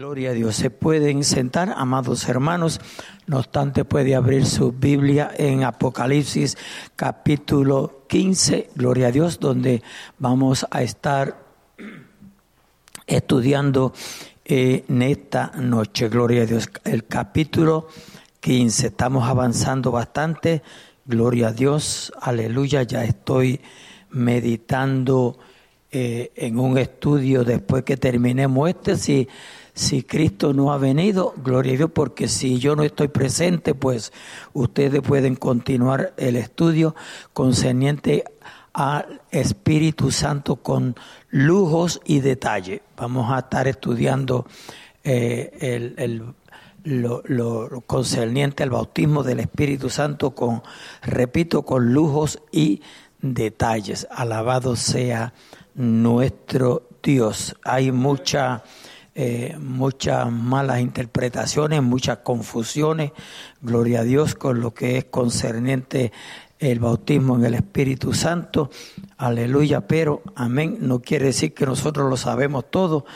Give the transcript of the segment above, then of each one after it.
Gloria a Dios. Se pueden sentar, amados hermanos. No obstante, puede abrir su Biblia en Apocalipsis capítulo 15, Gloria a Dios, donde vamos a estar estudiando eh, en esta noche. Gloria a Dios. El capítulo 15. Estamos avanzando bastante. Gloria a Dios. Aleluya. Ya estoy meditando eh, en un estudio después que terminemos este. Si Cristo no ha venido, gloria a Dios, porque si yo no estoy presente, pues ustedes pueden continuar el estudio concerniente al Espíritu Santo con lujos y detalle. Vamos a estar estudiando eh, el, lo, lo, concerniente al bautismo del Espíritu Santo con, repito, con lujos y detalles. Alabado sea nuestro Dios. Hay mucha eh, muchas malas interpretaciones, muchas confusiones, gloria a Dios, con lo que es concerniente el bautismo en el Espíritu Santo, aleluya, pero amén, no quiere decir que nosotros lo sabemos todo,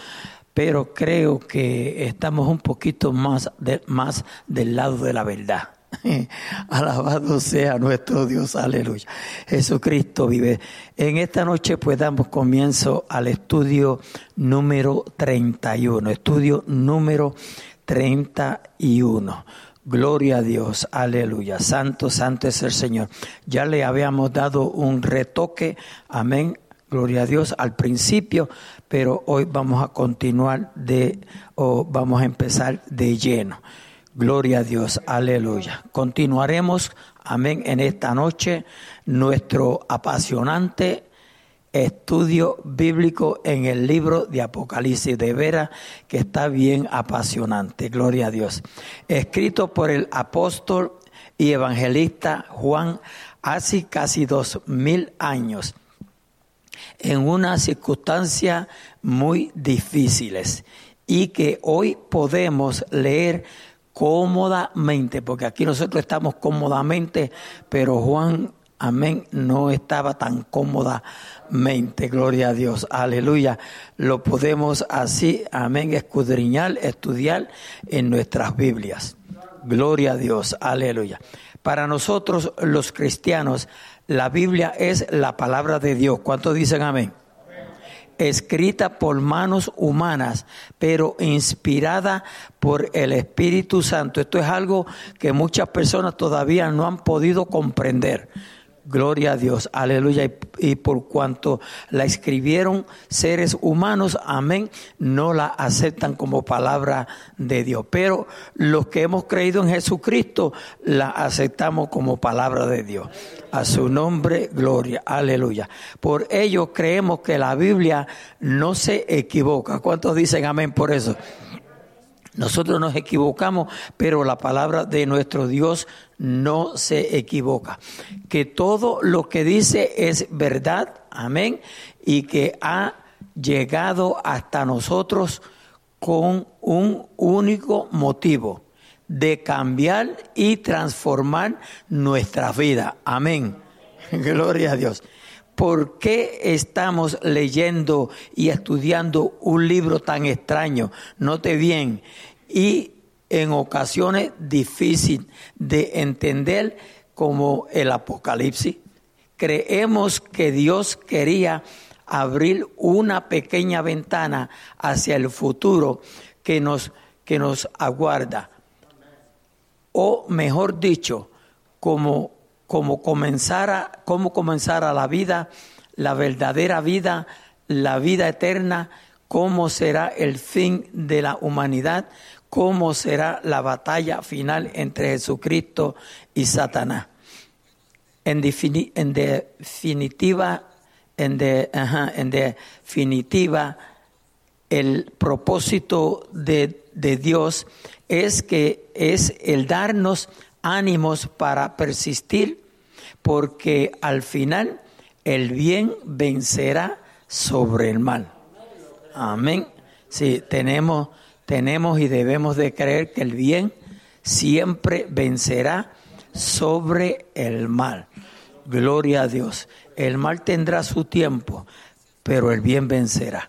pero creo que estamos un poquito más, más del lado de la verdad. Alabado sea nuestro Dios, aleluya. Jesucristo vive. En esta noche pues damos comienzo al estudio número 31, estudio número 31. Gloria a Dios, aleluya. Santo, santo es el Señor. Ya le habíamos dado un retoque, amén, gloria a Dios, al principio, pero hoy vamos a continuar de, o vamos a empezar de lleno. Gloria a Dios, aleluya. Continuaremos, amén, en esta noche nuestro apasionante estudio bíblico en el libro de Apocalipsis, de veras que está bien apasionante, gloria a Dios. Escrito por el apóstol y evangelista Juan hace casi dos mil años, en unas circunstancias muy difíciles y que hoy podemos leer cómodamente, porque aquí nosotros estamos cómodamente, pero Juan, amén, no estaba tan cómodamente, gloria a Dios, aleluya. Lo podemos así, amén, escudriñar, estudiar en nuestras Biblias. Gloria a Dios, aleluya. Para nosotros los cristianos, la Biblia es la palabra de Dios. ¿Cuántos dicen amén? Escrita por manos humanas, pero inspirada por el Espíritu Santo. Esto es algo que muchas personas todavía no han podido comprender. Gloria a Dios, aleluya. Y, por cuanto la escribieron seres humanos, amén, no la aceptan como palabra de Dios. Pero los que hemos creído en Jesucristo, la aceptamos como palabra de Dios. A su nombre, gloria, aleluya. Por ello creemos que la Biblia no se equivoca. ¿Cuántos dicen amén por eso? Nosotros nos equivocamos, pero la palabra de nuestro Dios no se equivoca. Que todo lo que dice es verdad, amén, y que ha llegado hasta nosotros con un único motivo, de cambiar y transformar nuestra vida. Amén. Gloria a Dios. ¿Por qué estamos leyendo y estudiando un libro tan extraño? Note bien, y en ocasiones difícil de entender como el Apocalipsis. Creemos que Dios quería abrir una pequeña ventana hacia el futuro que nos, que nos aguarda. O mejor dicho, como como comenzara, cómo comenzara la vida, la verdadera vida, la vida eterna, cómo será el fin de la humanidad, cómo será la batalla final entre Jesucristo y Satanás. En, definitiva, en definitiva, el propósito de, de Dios es que es el darnos ánimos para persistir, porque al final el bien vencerá sobre el mal. Amén. Sí, tenemos, tenemos y debemos de creer que el bien siempre vencerá sobre el mal. Gloria a Dios. El mal tendrá su tiempo, pero el bien vencerá.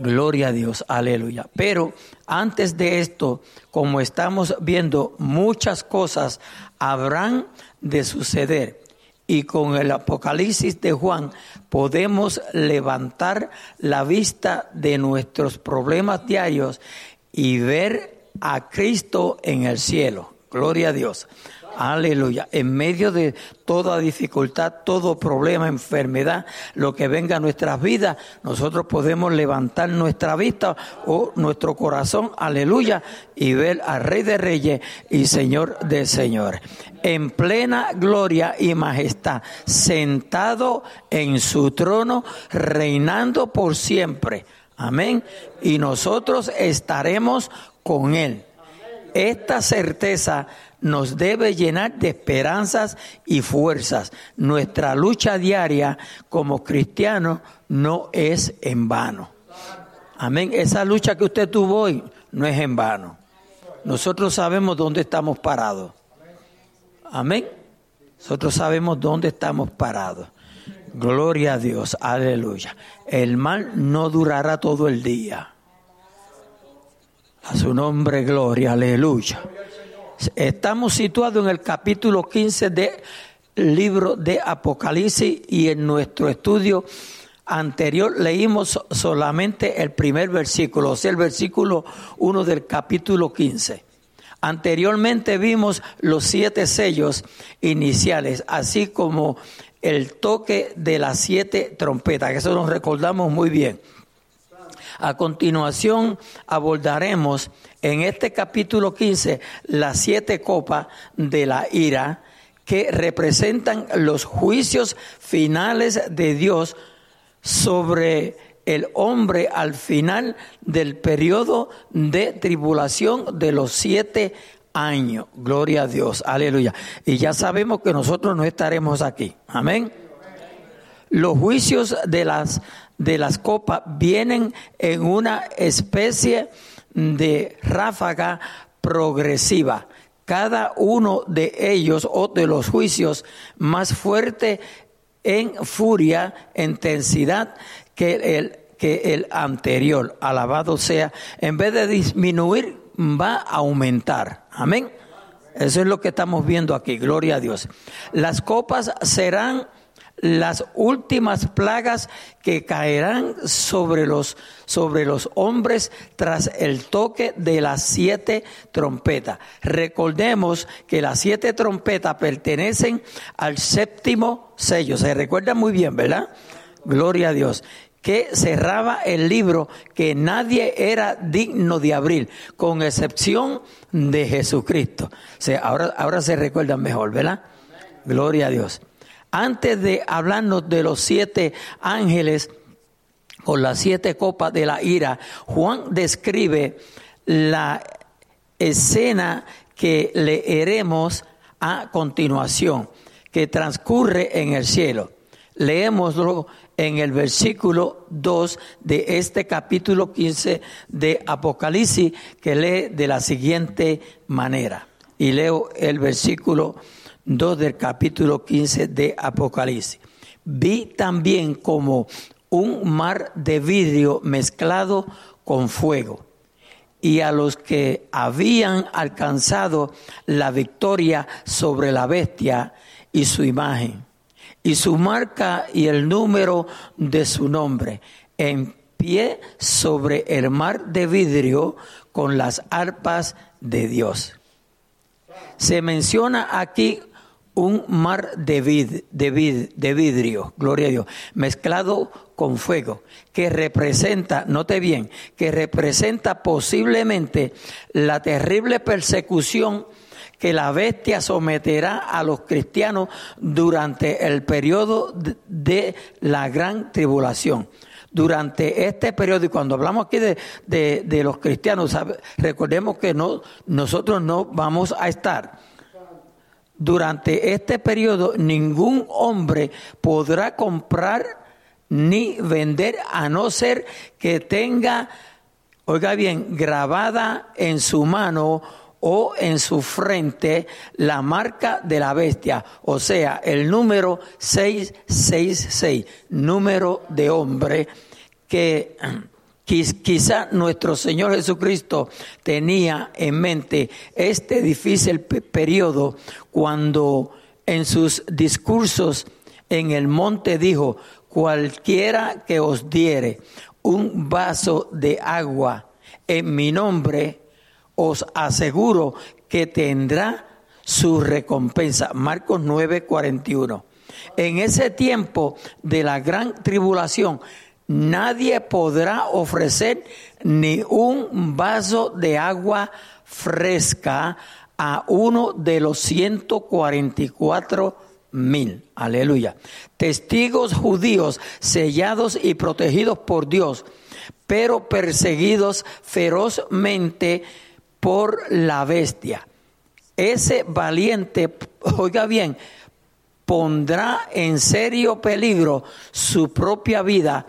Gloria a Dios, aleluya. Pero antes de esto, como estamos viendo, muchas cosas habrán de suceder. Y con el Apocalipsis de Juan podemos levantar la vista de nuestros problemas diarios y ver a Cristo en el cielo. Gloria a Dios. Aleluya. En medio de toda dificultad, todo problema, enfermedad, lo que venga a nuestras vidas, nosotros podemos levantar nuestra vista o nuestro corazón, aleluya, y ver al Rey de Reyes y Señor de Señores. En plena gloria y majestad, sentado en su trono, reinando por siempre. Amén. Y nosotros estaremos con Él. Esta certeza nos debe llenar de esperanzas y fuerzas. Nuestra lucha diaria como cristianos no es en vano. Amén. Esa lucha que usted tuvo hoy no es en vano. Nosotros sabemos dónde estamos parados. Amén. Nosotros sabemos dónde estamos parados. Gloria a Dios. Aleluya. El mal no durará todo el día. A su nombre, gloria. Aleluya. Estamos situados en el capítulo 15 del libro de Apocalipsis y en nuestro estudio anterior leímos solamente el primer versículo, o sea, el versículo 1 del capítulo 15. Anteriormente vimos los siete sellos iniciales, así como el toque de las siete trompetas, que eso nos recordamos muy bien. A continuación abordaremos en este capítulo 15 las siete copas de la ira que representan los juicios finales de Dios sobre el hombre al final del periodo de tribulación de los siete años. Gloria a Dios, aleluya. Y ya sabemos que nosotros no estaremos aquí. Amén. Los juicios de las de las copas vienen en una especie de ráfaga progresiva. Cada uno de ellos o de los juicios más fuerte en furia, intensidad que el, que el anterior. Alabado sea. En vez de disminuir, va a aumentar. Amén. Eso es lo que estamos viendo aquí. Gloria a Dios. Las copas serán las últimas plagas que caerán sobre los, sobre los hombres tras el toque de las siete trompetas. Recordemos que las siete trompetas pertenecen al séptimo sello. Se recuerda muy bien, ¿verdad? Gloria a Dios que cerraba el libro que nadie era digno de abrir, con excepción de Jesucristo. ahora, ahora se recuerdan mejor, ¿verdad? Gloria a Dios. Antes de hablarnos de los siete ángeles con las siete copas de la ira, Juan describe la escena que leeremos a continuación, que transcurre en el cielo. Leémoslo en el versículo 2 de este capítulo 15 de Apocalipsis, que lee de la siguiente manera. Y leo el versículo 2 del capítulo 15 de Apocalipsis. Vi también como un mar de vidrio mezclado con fuego. Y a los que habían alcanzado la victoria sobre la bestia y su imagen, y su marca y el número de su nombre, en pie sobre el mar de vidrio con las arpas de Dios. Se menciona aquí un mar de, vid, de, de vidrio, gloria a Dios, mezclado con fuego, que representa, note bien, que representa posiblemente la terrible persecución que la bestia someterá a los cristianos durante el periodo de, la gran tribulación. Durante este periodo, y cuando hablamos aquí de, de los cristianos, recordemos que no, nosotros no vamos a estar durante este periodo ningún hombre podrá comprar ni vender a no ser que tenga, oiga bien, grabada en su mano o en su frente la marca de la bestia, o sea, el número 666, número de hombre que, Quizá nuestro Señor Jesucristo tenía en mente este difícil periodo cuando en sus discursos en el monte dijo, cualquiera que os diere un vaso de agua en mi nombre, os aseguro que tendrá su recompensa. Marcos 9:41. En ese tiempo de la gran tribulación, nadie podrá ofrecer ni un vaso de agua fresca a uno de los 144 mil. Aleluya. Testigos judíos sellados y protegidos por Dios, pero perseguidos ferozmente por la bestia. Ese valiente, oiga bien, pondrá en serio peligro su propia vida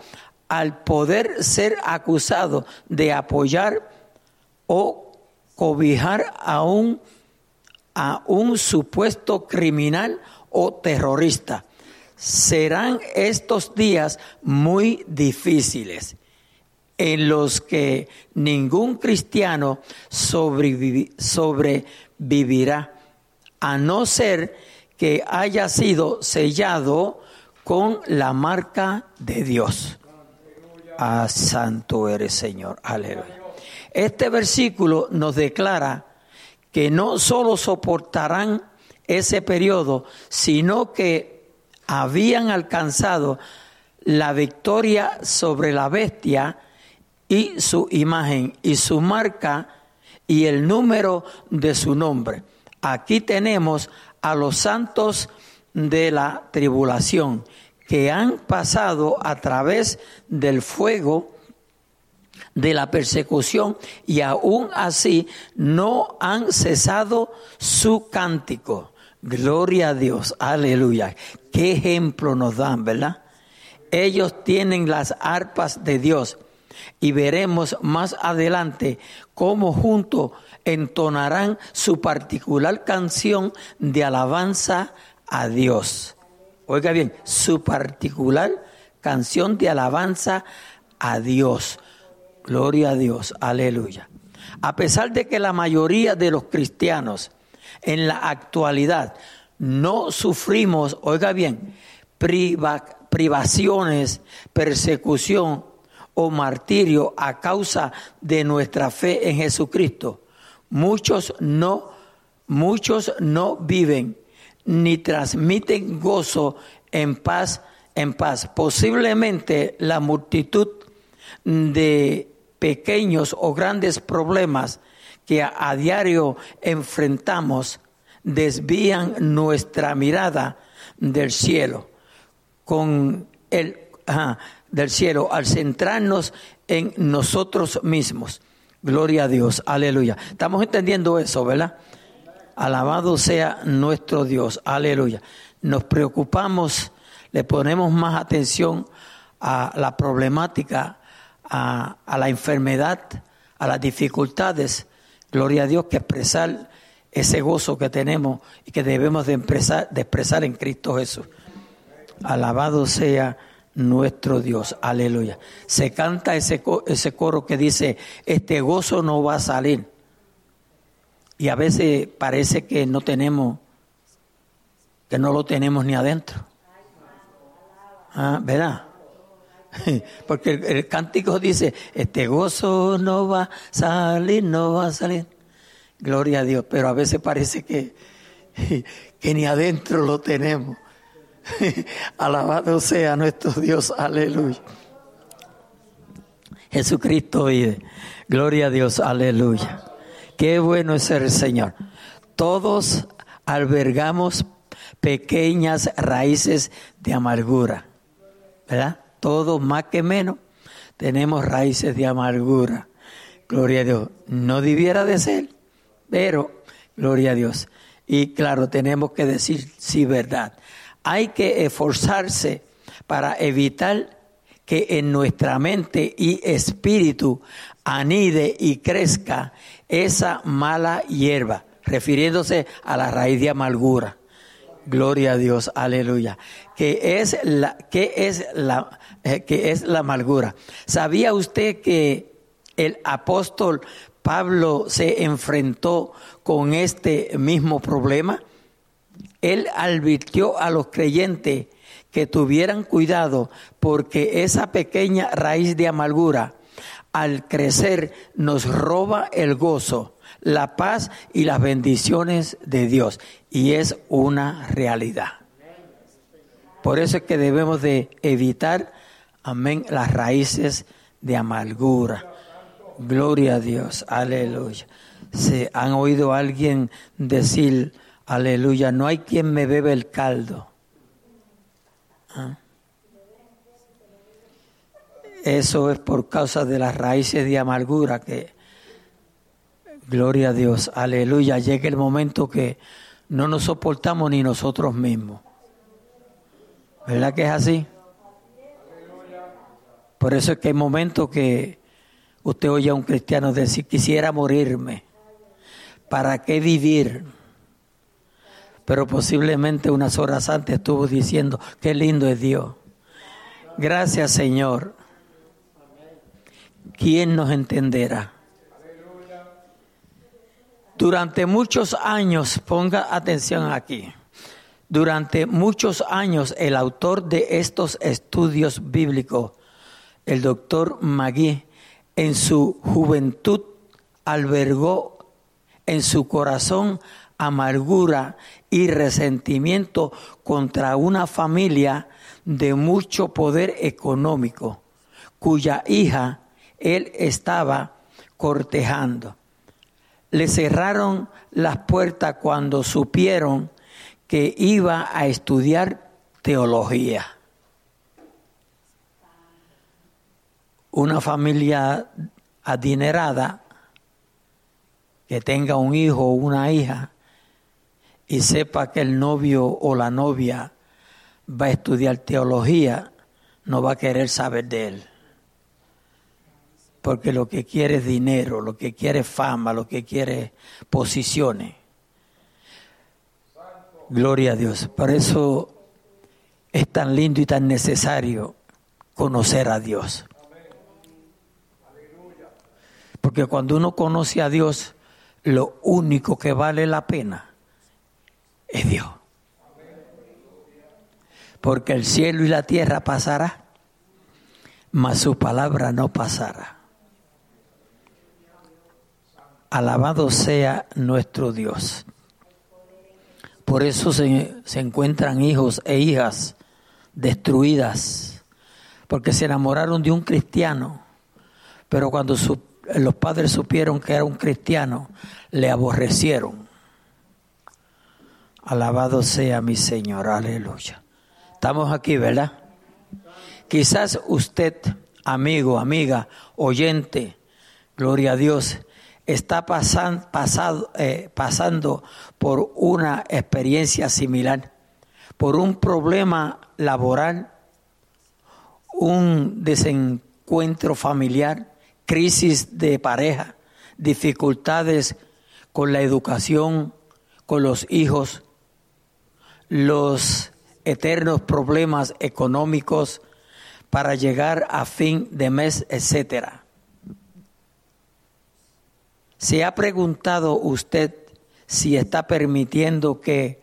al poder ser acusado de apoyar o cobijar a un, a un supuesto criminal o terrorista. Serán estos días muy difíciles en los que ningún cristiano sobrevivirá, a no ser que haya sido sellado con la marca de Dios. Ah, santo eres Señor. Aleluya. Este versículo nos declara que no solo soportarán ese periodo, sino que habían alcanzado la victoria sobre la bestia y su imagen y su marca y el número de su nombre. Aquí tenemos a los santos de la tribulación que han pasado a través del fuego de la persecución y aún así no han cesado su cántico. Gloria a Dios, aleluya. Qué ejemplo nos dan, ¿verdad? Ellos tienen las arpas de Dios y veremos más adelante cómo juntos entonarán su particular canción de alabanza a Dios oiga bien, su particular canción de alabanza a Dios. Gloria a Dios, aleluya. A pesar de que la mayoría de los cristianos en la actualidad no sufrimos, oiga bien, privaciones, persecución o martirio a causa de nuestra fe en Jesucristo, muchos no, muchos no viven ni transmiten gozo en paz, en paz. Posiblemente la multitud de pequeños o grandes problemas que a, diario enfrentamos desvían nuestra mirada del cielo con el del cielo al centrarnos en nosotros mismos. Gloria a Dios, aleluya. Estamos entendiendo eso, ¿verdad? Alabado sea nuestro Dios. Aleluya. Nos preocupamos, le ponemos más atención a la problemática, a, la enfermedad, a las dificultades. Gloria a Dios que expresar ese gozo que tenemos y que debemos de expresar, de expresar en Cristo Jesús. Alabado sea nuestro Dios. Aleluya. Se canta ese, ese coro que dice, este gozo no va a salir. Y a veces parece que no tenemos, que no lo tenemos ni adentro. Ah, ¿Verdad? Porque el, cántico dice, este gozo no va a salir, no va a salir. Gloria a Dios, pero a veces parece que, que ni adentro lo tenemos. Alabado sea nuestro Dios, aleluya. Jesucristo vive. Gloria a Dios, aleluya. Qué bueno es el Señor. Todos albergamos pequeñas raíces de amargura, ¿verdad? Todos más que menos tenemos raíces de amargura. Gloria a Dios. No debiera de ser, pero gloria a Dios. Y claro, tenemos que decir sí, verdad. Hay que esforzarse para evitar que en nuestra mente y espíritu anide y crezca esa mala hierba, refiriéndose a la raíz de amargura. Gloria a Dios, aleluya. Que es la, que es la, eh, que es la amargura. ¿Sabía usted que el apóstol Pablo se enfrentó con este mismo problema? Él advirtió a los creyentes que tuvieran cuidado porque esa pequeña raíz de amargura al crecer nos roba el gozo, la paz y las bendiciones de Dios. Y es una realidad. Por eso es que debemos de evitar, amén, las raíces de amargura. Gloria a Dios, aleluya. ¿Se han oído a alguien decir, aleluya, no hay quien me bebe el caldo? Eso es por causa de las raíces de amargura que, gloria a Dios, aleluya, llega el momento que no nos soportamos ni nosotros mismos. ¿Verdad que es así? Por eso es que hay momentos que usted oye a un cristiano decir, quisiera morirme, ¿para qué vivir? Pero posiblemente unas horas antes estuvo diciendo, qué lindo es Dios. Gracias Señor. ¿Quién nos entenderá? Durante muchos años, ponga atención aquí, durante muchos años el autor de estos estudios bíblicos, el doctor Magui, en su juventud albergó en su corazón amargura y resentimiento contra una familia de mucho poder económico, cuya hija él estaba cortejando. Le cerraron las puertas cuando supieron que iba a estudiar teología. Una familia adinerada que tenga un hijo o una hija y sepa que el novio o la novia va a estudiar teología, no va a querer saber de él porque lo que quiere es dinero, lo que quiere es fama, lo que quiere es posiciones. Gloria a Dios. Por eso es tan lindo y tan necesario conocer a Dios. Porque cuando uno conoce a Dios, lo único que vale la pena es Dios. Porque el cielo y la tierra pasará, mas su palabra no pasará. Alabado sea nuestro Dios. Por eso se, encuentran hijos e hijas destruidas, porque se enamoraron de un cristiano, pero cuando los padres supieron que era un cristiano, le aborrecieron. Alabado sea mi Señor, aleluya. Estamos aquí, ¿verdad? Quizás usted, amigo, amiga, oyente, gloria a Dios, está pasando, eh, pasando por una experiencia similar, por un problema laboral, un desencuentro familiar, crisis de pareja, dificultades con la educación, con los hijos, los eternos problemas económicos para llegar a fin de mes, etcétera. ¿Se ha preguntado usted si está permitiendo que,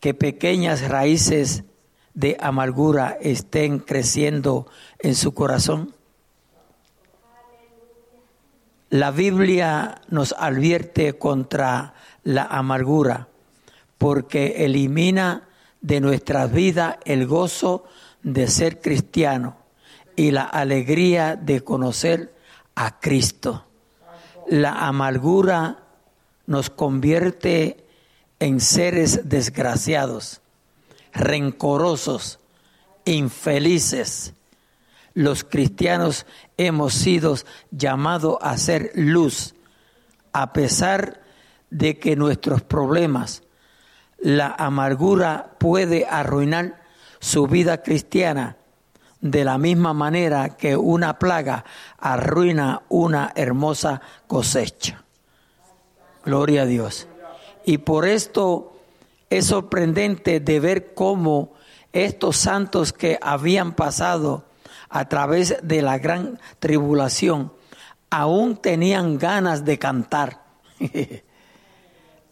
que pequeñas raíces de amargura estén creciendo en su corazón? La Biblia nos advierte contra la amargura porque elimina de nuestra vida el gozo de ser cristiano y la alegría de conocer a Cristo la amargura nos convierte en seres desgraciados, rencorosos, infelices. Los cristianos hemos sido llamados a ser luz, a pesar de que nuestros problemas, la amargura puede arruinar su vida cristiana de la misma manera que una plaga arruina una hermosa cosecha. Gloria a Dios. Y por esto es sorprendente de ver cómo estos santos que habían pasado a través de la gran tribulación, aún tenían ganas de cantar.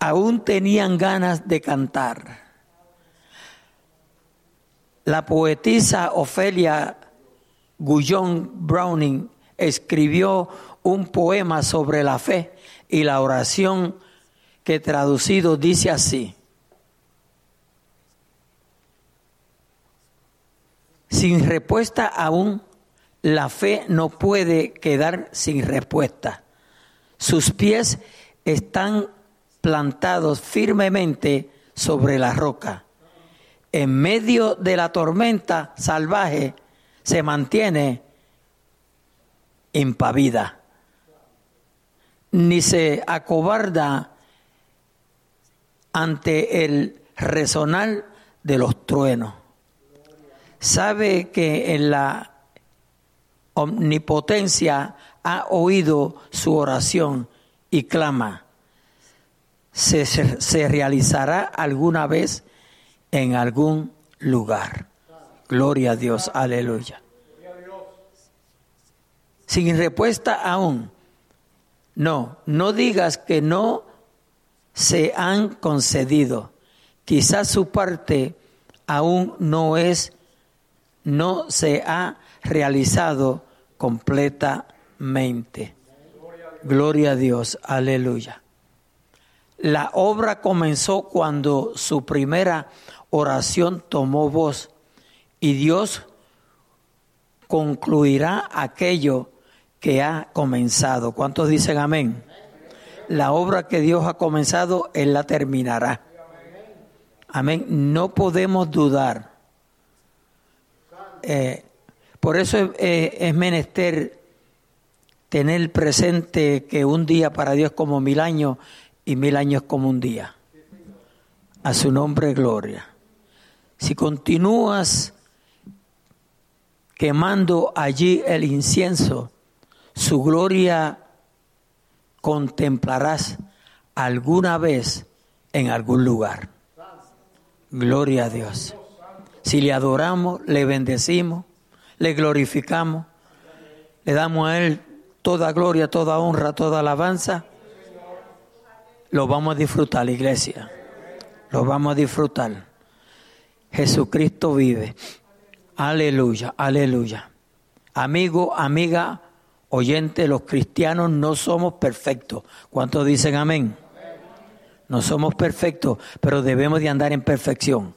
aún tenían ganas de cantar. La poetisa Ofelia Gullón Browning escribió un poema sobre la fe y la oración que traducido dice así. Sin respuesta aún, la fe no puede quedar sin respuesta. Sus pies están plantados firmemente sobre la roca. En medio de la tormenta salvaje se mantiene impavida, ni se acobarda ante el resonar de los truenos. Sabe que en la omnipotencia ha oído su oración y clama. Se, se, realizará alguna vez en algún lugar. Gloria a Dios, aleluya. Sin respuesta aún. No, no digas que no se han concedido. Quizás su parte aún no es, no se ha realizado completamente. Gloria a Dios, aleluya. La obra comenzó cuando su primera oración tomó voz y Dios concluirá aquello que ha comenzado. ¿Cuántos dicen amén? La obra que Dios ha comenzado, Él la terminará. Amén. No podemos dudar. Eh, por eso es menester tener presente que un día para Dios como mil años y mil años como un día. A su nombre, gloria. Si continúas quemando allí el incienso, su gloria contemplarás alguna vez en algún lugar. Gloria a Dios. Si le adoramos, le bendecimos, le glorificamos, le damos a Él toda gloria, toda honra, toda alabanza, lo vamos a disfrutar, la iglesia. Lo vamos a disfrutar. Jesucristo vive. Aleluya, aleluya. Amigo, amiga, oyente, los cristianos no somos perfectos. ¿Cuántos dicen amén? No somos perfectos, pero debemos de andar en perfección.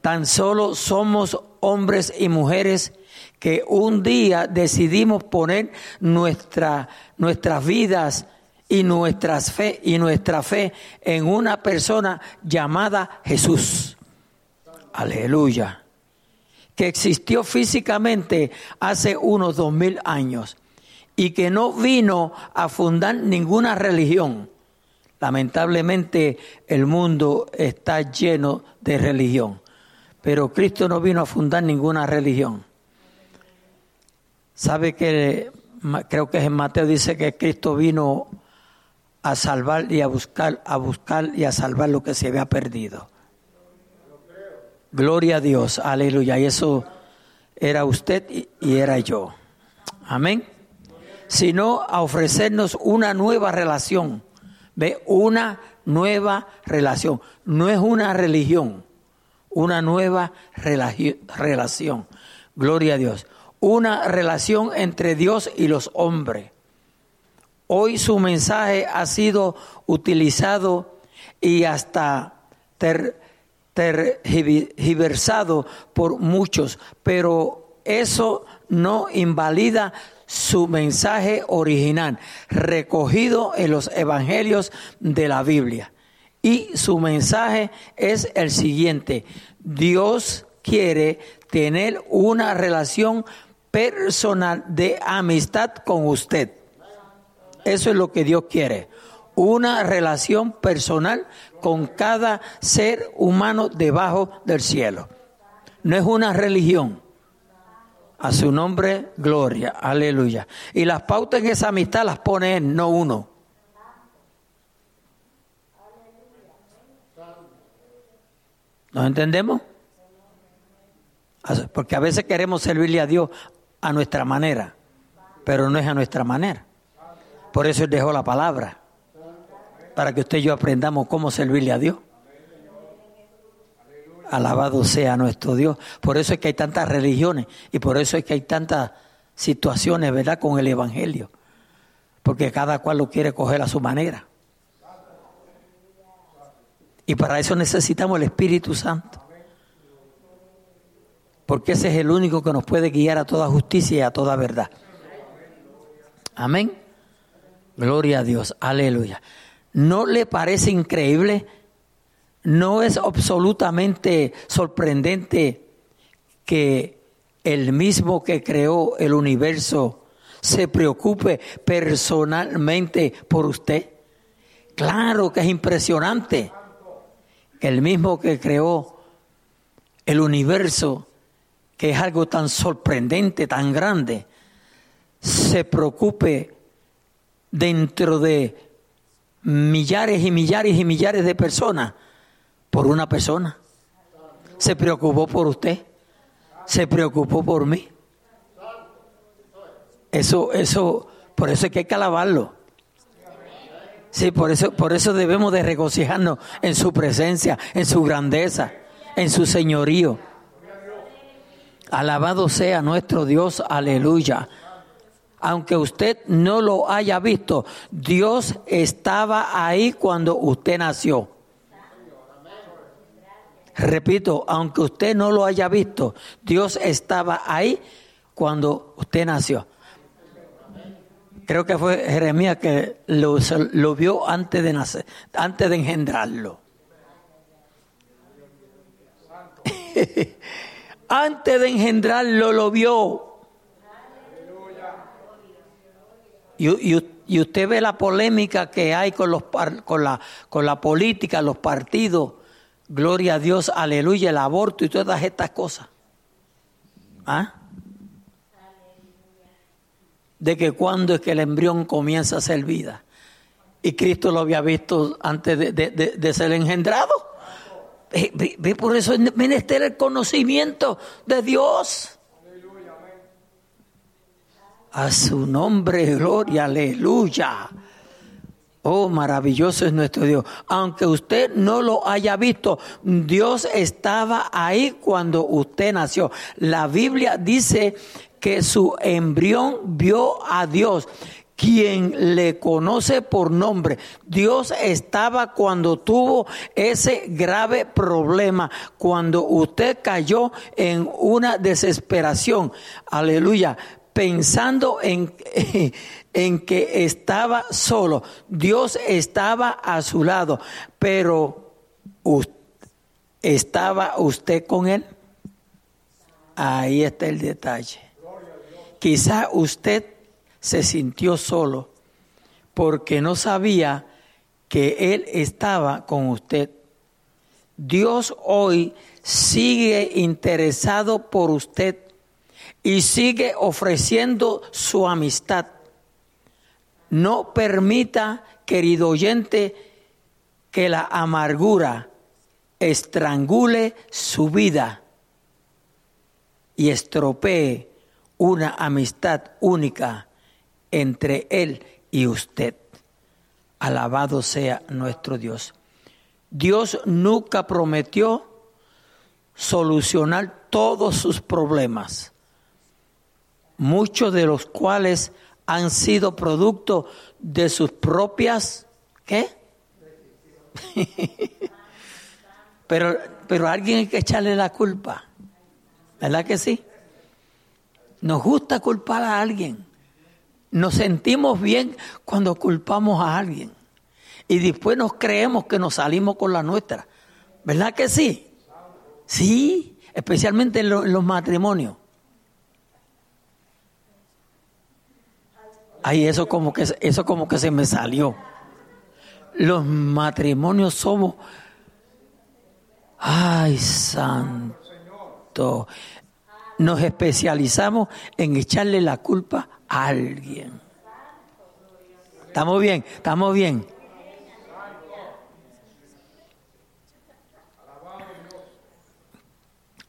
Tan solo somos hombres y mujeres que un día decidimos poner nuestra, nuestras vidas y nuestras fe y nuestra fe en una persona llamada Jesús. Aleluya que existió físicamente hace unos dos mil años y que no vino a fundar ninguna religión. Lamentablemente el mundo está lleno de religión, pero Cristo no vino a fundar ninguna religión. ¿Sabe que creo que en Mateo dice que Cristo vino a salvar y a buscar, a buscar y a salvar lo que se había perdido? Gloria a Dios, aleluya. Y eso era usted y era yo. Amén. Sino a ofrecernos una nueva relación. Ve, una nueva relación. No es una religión, una nueva relación. Gloria a Dios. Una relación entre Dios y los hombres. Hoy su mensaje ha sido utilizado y hasta ter, tergiversado por muchos, pero eso no invalida su mensaje original, recogido en los evangelios de la Biblia. Y su mensaje es el siguiente, Dios quiere tener una relación personal de amistad con usted. Eso es lo que Dios quiere una relación personal con cada ser humano debajo del cielo. No es una religión. A su nombre, gloria, aleluya. Y las pautas en esa amistad las pone él, no uno. ¿Nos entendemos? Porque a veces queremos servirle a Dios a nuestra manera, pero no es a nuestra manera. Por eso Él dejó la palabra, para que usted y yo aprendamos cómo servirle a Dios. Alabado sea nuestro Dios. Por eso es que hay tantas religiones y por eso es que hay tantas situaciones, ¿verdad?, con el Evangelio. Porque cada cual lo quiere coger a su manera. Y para eso necesitamos el Espíritu Santo. Porque ese es el único que nos puede guiar a toda justicia y a toda verdad. Amén. Gloria a Dios. Aleluya. ¿No le parece increíble? ¿No es absolutamente sorprendente que el mismo que creó el universo se preocupe personalmente por usted? Claro que es impresionante que el mismo que creó el universo, que es algo tan sorprendente, tan grande, se preocupe dentro de millares y millares y millares de personas por una persona. Se preocupó por usted, se preocupó por mí. Eso, eso, por eso es que hay que alabarlo. Sí, por eso, por eso debemos de regocijarnos en su presencia, en su grandeza, en su señorío. Alabado sea nuestro Dios, aleluya aunque usted no lo haya visto, Dios estaba ahí cuando usted nació. Repito, aunque usted no lo haya visto, Dios estaba ahí cuando usted nació. Creo que fue Jeremías que lo, lo vio antes de nacer, antes de engendrarlo. antes de engendrarlo lo vio. Y, usted ve la polémica que hay con, los, con, la, con la política, los partidos, gloria a Dios, aleluya, el aborto y todas estas cosas. ¿Ah? De que cuando es que el embrión comienza a ser vida. Y Cristo lo había visto antes de, ser engendrado. Ve, por eso es menester el conocimiento de Dios. A su nombre, gloria, aleluya. Oh, maravilloso es nuestro Dios. Aunque usted no lo haya visto, Dios estaba ahí cuando usted nació. La Biblia dice que su embrión vio a Dios quien le conoce por nombre. Dios estaba cuando tuvo ese grave problema, cuando usted cayó en una desesperación. Aleluya pensando en, en que estaba solo. Dios estaba a su lado, pero ¿estaba usted con él? Ahí está el detalle. Quizá usted se sintió solo porque no sabía que Él estaba con usted. Dios hoy sigue interesado por usted y sigue ofreciendo su amistad. No permita, querido oyente, que la amargura estrangule su vida y estropee una amistad única entre Él y usted. Alabado sea nuestro Dios. Dios nunca prometió solucionar todos sus problemas muchos de los cuales han sido producto de sus propias, ¿qué? pero, pero a alguien hay que echarle la culpa, ¿verdad que sí? Nos gusta culpar a alguien. Nos sentimos bien cuando culpamos a alguien. Y después nos creemos que nos salimos con la nuestra. ¿Verdad que sí? Sí, especialmente en los matrimonios. Ay, eso como que eso como que se me salió. Los matrimonios somos Ay, santo. Nos especializamos en echarle la culpa a alguien. ¿Estamos bien? ¿Estamos bien?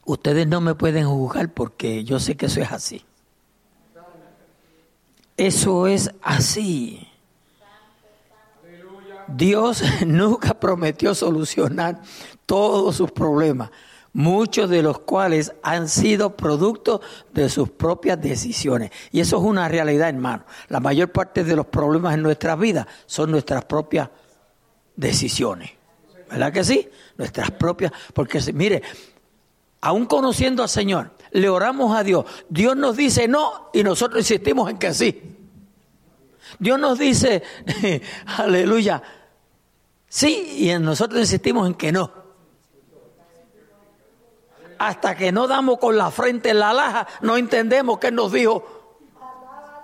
Ustedes no me pueden juzgar porque yo sé que eso es así. Eso es así. Dios nunca prometió solucionar todos sus problemas, muchos de los cuales han sido producto de sus propias decisiones. Y eso es una realidad, hermano. La mayor parte de los problemas en nuestra vida son nuestras propias decisiones. ¿Verdad que sí? Nuestras propias, porque mire, aún conociendo al Señor, le oramos a Dios. Dios nos dice no y nosotros insistimos en que sí. Dios nos dice, aleluya, sí, y nosotros insistimos en que no. Hasta que no damos con la frente en la laja, no entendemos que nos dijo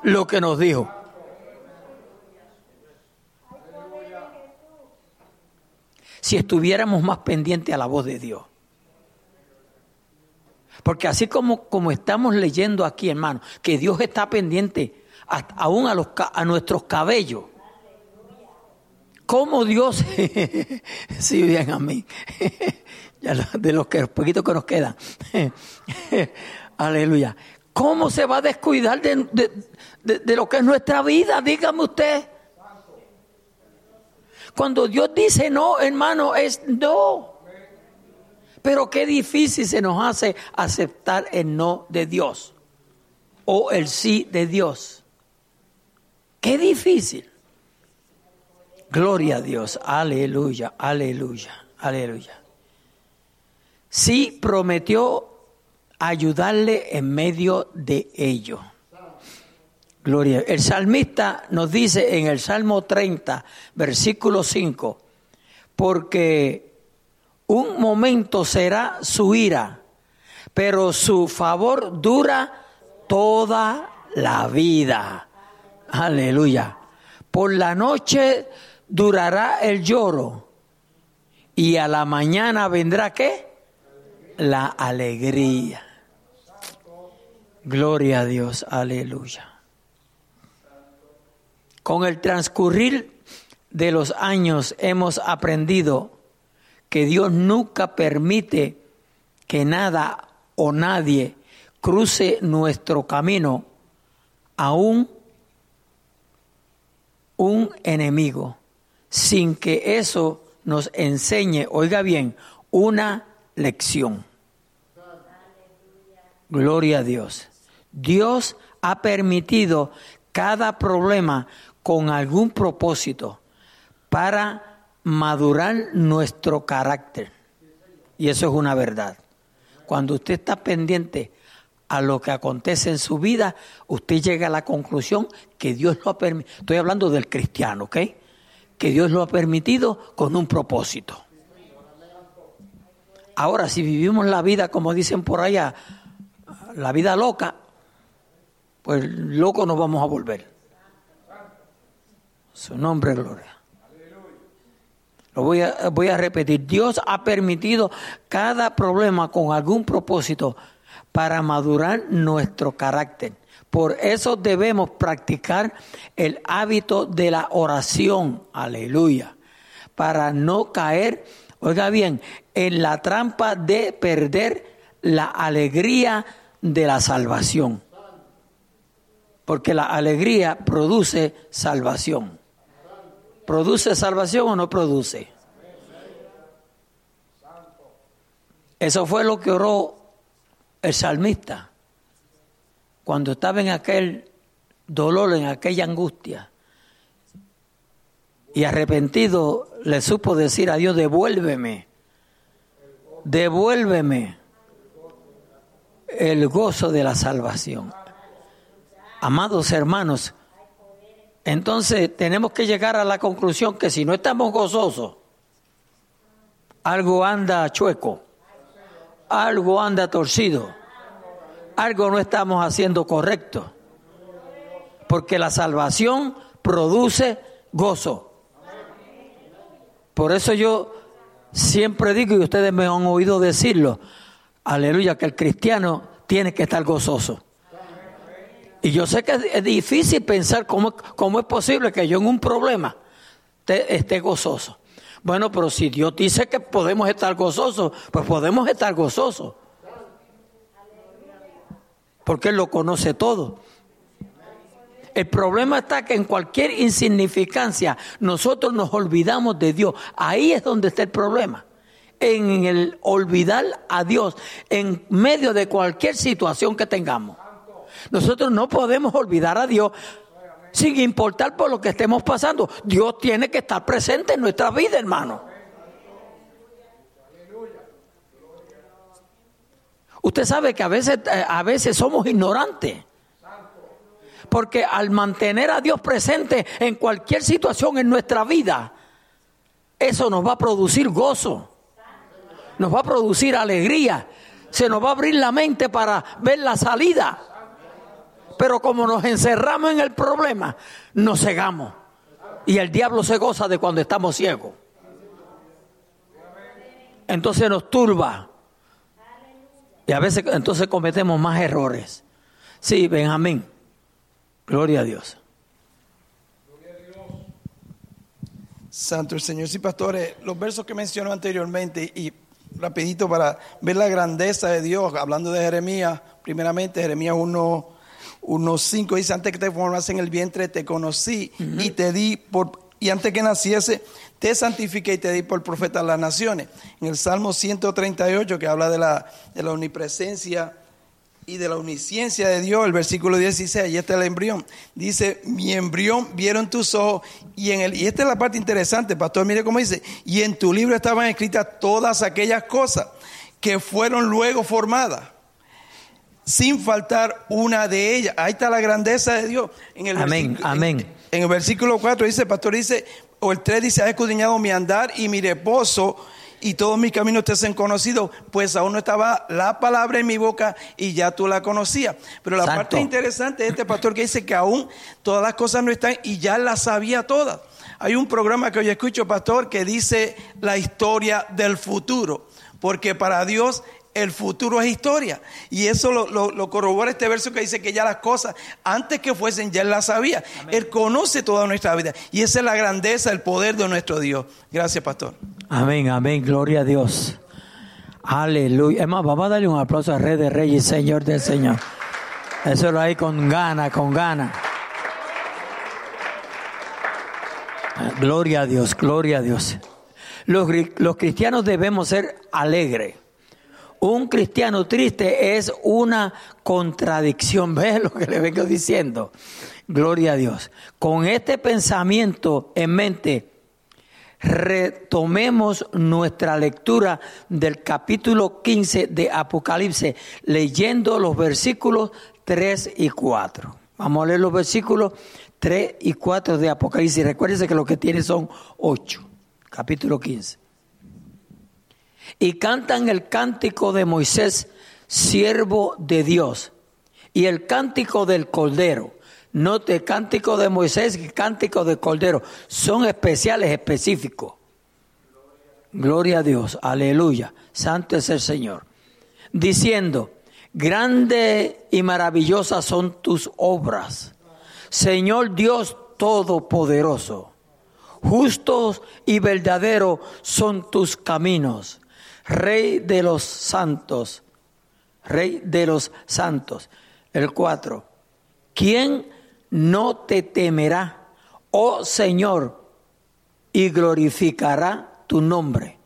lo que nos dijo. Si estuviéramos más pendientes a la voz de Dios. Porque así como, como estamos leyendo aquí, hermano, que Dios está pendiente aún a, los, a nuestros cabellos. ¿Cómo Dios, sí, bien a mí, de los que, poquitos que nos quedan, aleluya, ¿cómo se va a descuidar de, de lo que es nuestra vida? Dígame usted. Cuando Dios dice no, hermano, es no. Pero qué difícil se nos hace aceptar el no de Dios o el sí de Dios. Qué difícil. Gloria a Dios. Aleluya, aleluya, aleluya. Sí prometió ayudarle en medio de ello. Gloria. El salmista nos dice en el Salmo 30, versículo 5, porque un momento será su ira, pero su favor dura toda la vida. Aleluya. Por la noche durará el lloro y a la mañana vendrá qué? La alegría. Gloria a Dios, aleluya. Con el transcurrir de los años hemos aprendido que Dios nunca permite que nada o nadie cruce nuestro camino, aún un enemigo, sin que eso nos enseñe, oiga bien, una lección. Gloria a Dios. Dios ha permitido cada problema con algún propósito para madurar nuestro carácter. Y eso es una verdad. Cuando usted está pendiente a lo que acontece en su vida, usted llega a la conclusión que Dios lo ha permitido. Estoy hablando del cristiano, ¿ok? Que Dios lo ha permitido con un propósito. Ahora, si vivimos la vida, como dicen por allá, la vida loca, pues loco nos vamos a volver. Su nombre gloria. Lo voy a, voy a repetir. Dios ha permitido cada problema con algún propósito para madurar nuestro carácter. Por eso debemos practicar el hábito de la oración. Aleluya. Para no caer, oiga bien, en la trampa de perder la alegría de la salvación. Porque la alegría produce salvación. ¿Produce salvación o no produce? Eso fue lo que oró el salmista cuando estaba en aquel dolor, en aquella angustia. Y arrepentido le supo decir a Dios, devuélveme, devuélveme el gozo de la salvación. Amados hermanos, entonces tenemos que llegar a la conclusión que si no estamos gozosos, algo anda chueco, algo anda torcido, algo no estamos haciendo correcto. Porque la salvación produce gozo. Por eso yo siempre digo, y ustedes me han oído decirlo, aleluya, que el cristiano tiene que estar gozoso. Y yo sé que es difícil pensar cómo, cómo es posible que yo en un problema esté, gozoso. Bueno, pero si Dios dice que podemos estar gozosos, pues podemos estar gozosos. porque Él lo conoce todo. El problema está que en cualquier insignificancia nosotros nos olvidamos de Dios. Ahí es donde está el problema. En el olvidar a Dios en medio de cualquier situación que tengamos. Nosotros no podemos olvidar a Dios sin importar por lo que estemos pasando. Dios tiene que estar presente en nuestra vida, hermano. Usted sabe que a veces, eh, a veces somos ignorantes. Porque al mantener a Dios presente en cualquier situación en nuestra vida, eso nos va a producir gozo, nos va a producir alegría, se nos va a abrir la mente para ver la salida. Pero como nos encerramos en el problema, nos cegamos. Y el diablo se goza de cuando estamos ciegos. Entonces nos turba. Y a veces entonces cometemos más errores. Sí, Benjamín. Gloria a Dios. Santo el Señor. Sí, pastores, los versos que mencionó anteriormente y rapidito para ver la grandeza de Dios, hablando de Jeremías, primeramente Jeremías 1, 1 5 dice, antes que te formas en el vientre te conocí y te di por, y antes que naciese te santifiqué y te di por profeta a las naciones. En el Salmo 138 que habla de la, de la omnipresencia y de la omnisciencia de Dios, el versículo 16, y este es el embrión. Dice, mi embrión vieron tus ojos, y en el, y esta es la parte interesante, pastor, mire cómo dice, y en tu libro estaban escritas todas aquellas cosas que fueron luego formadas, sin faltar una de ellas. Ahí está la grandeza de Dios. En el amén, amén. En, en el versículo 4 dice, pastor, dice, o el 3 dice, ha escudriñado mi andar y mi reposo, y todos mis caminos te hacen conocido, pues aún no estaba la palabra en mi boca y ya tú la conocías. Pero la Santo. parte interesante de este pastor que dice que aún todas las cosas no están y ya las sabía todas. Hay un programa que hoy escucho, pastor, que dice la historia del futuro, porque para Dios el futuro es historia. Y eso lo, lo- lo corrobora este verso que dice que ya las cosas, antes que fuesen, ya Él las sabía. Él conoce toda nuestra vida. Y esa es la grandeza, el poder de nuestro Dios. Gracias, pastor. Amén, amén, gloria a Dios. Aleluya. Es más, vamos a darle un aplauso a Rey de Reyes, Señor del Señor. Eso lo hay con gana, con gana. Gloria a Dios, gloria a Dios. Los, los cristianos debemos ser alegres. Un cristiano triste es una contradicción. ¿Ves lo que le vengo diciendo? Gloria a Dios. Con este pensamiento en mente, retomemos nuestra lectura del capítulo 15 de Apocalipsis, leyendo los versículos 3 y 4. Vamos a leer los versículos 3 y 4 de Apocalipsis. Recuérdense que lo que tiene son 8, capítulo 15. Y cantan el cántico de Moisés, siervo de Dios, y el cántico del Cordero. Note, cántico de Moisés y cántico del Cordero. Son especiales, específicos. Gloria a Dios, aleluya. Santo es el Señor. Diciendo, grande y maravillosas son tus obras. Señor Dios Todopoderoso. Justos y verdaderos son tus caminos. Rey de los santos. Rey de los santos. El 4. ¿Quién no te temerá, oh Señor, y glorificará tu nombre?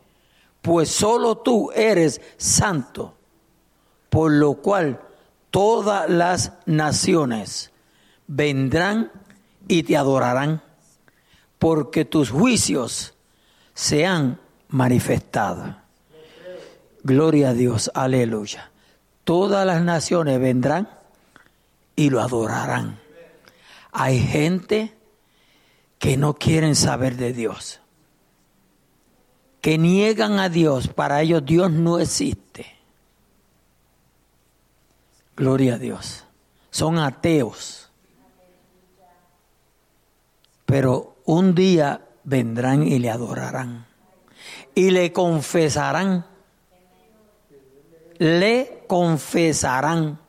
Pues solo tú eres santo, por lo cual todas las naciones vendrán y te adorarán, porque tus juicios se han manifestado. Gloria a Dios, aleluya. Todas las naciones vendrán y lo adorarán. Hay gente que no quieren saber de Dios, que niegan a Dios, para ellos Dios no existe. Gloria a Dios. Son ateos. Pero un día vendrán y le adorarán. Y le confesarán. Le confesarán.